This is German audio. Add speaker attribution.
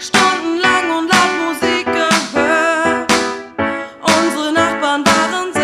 Speaker 1: stundenlang und laut Musik gehört. Unsere Nachbarn waren sehr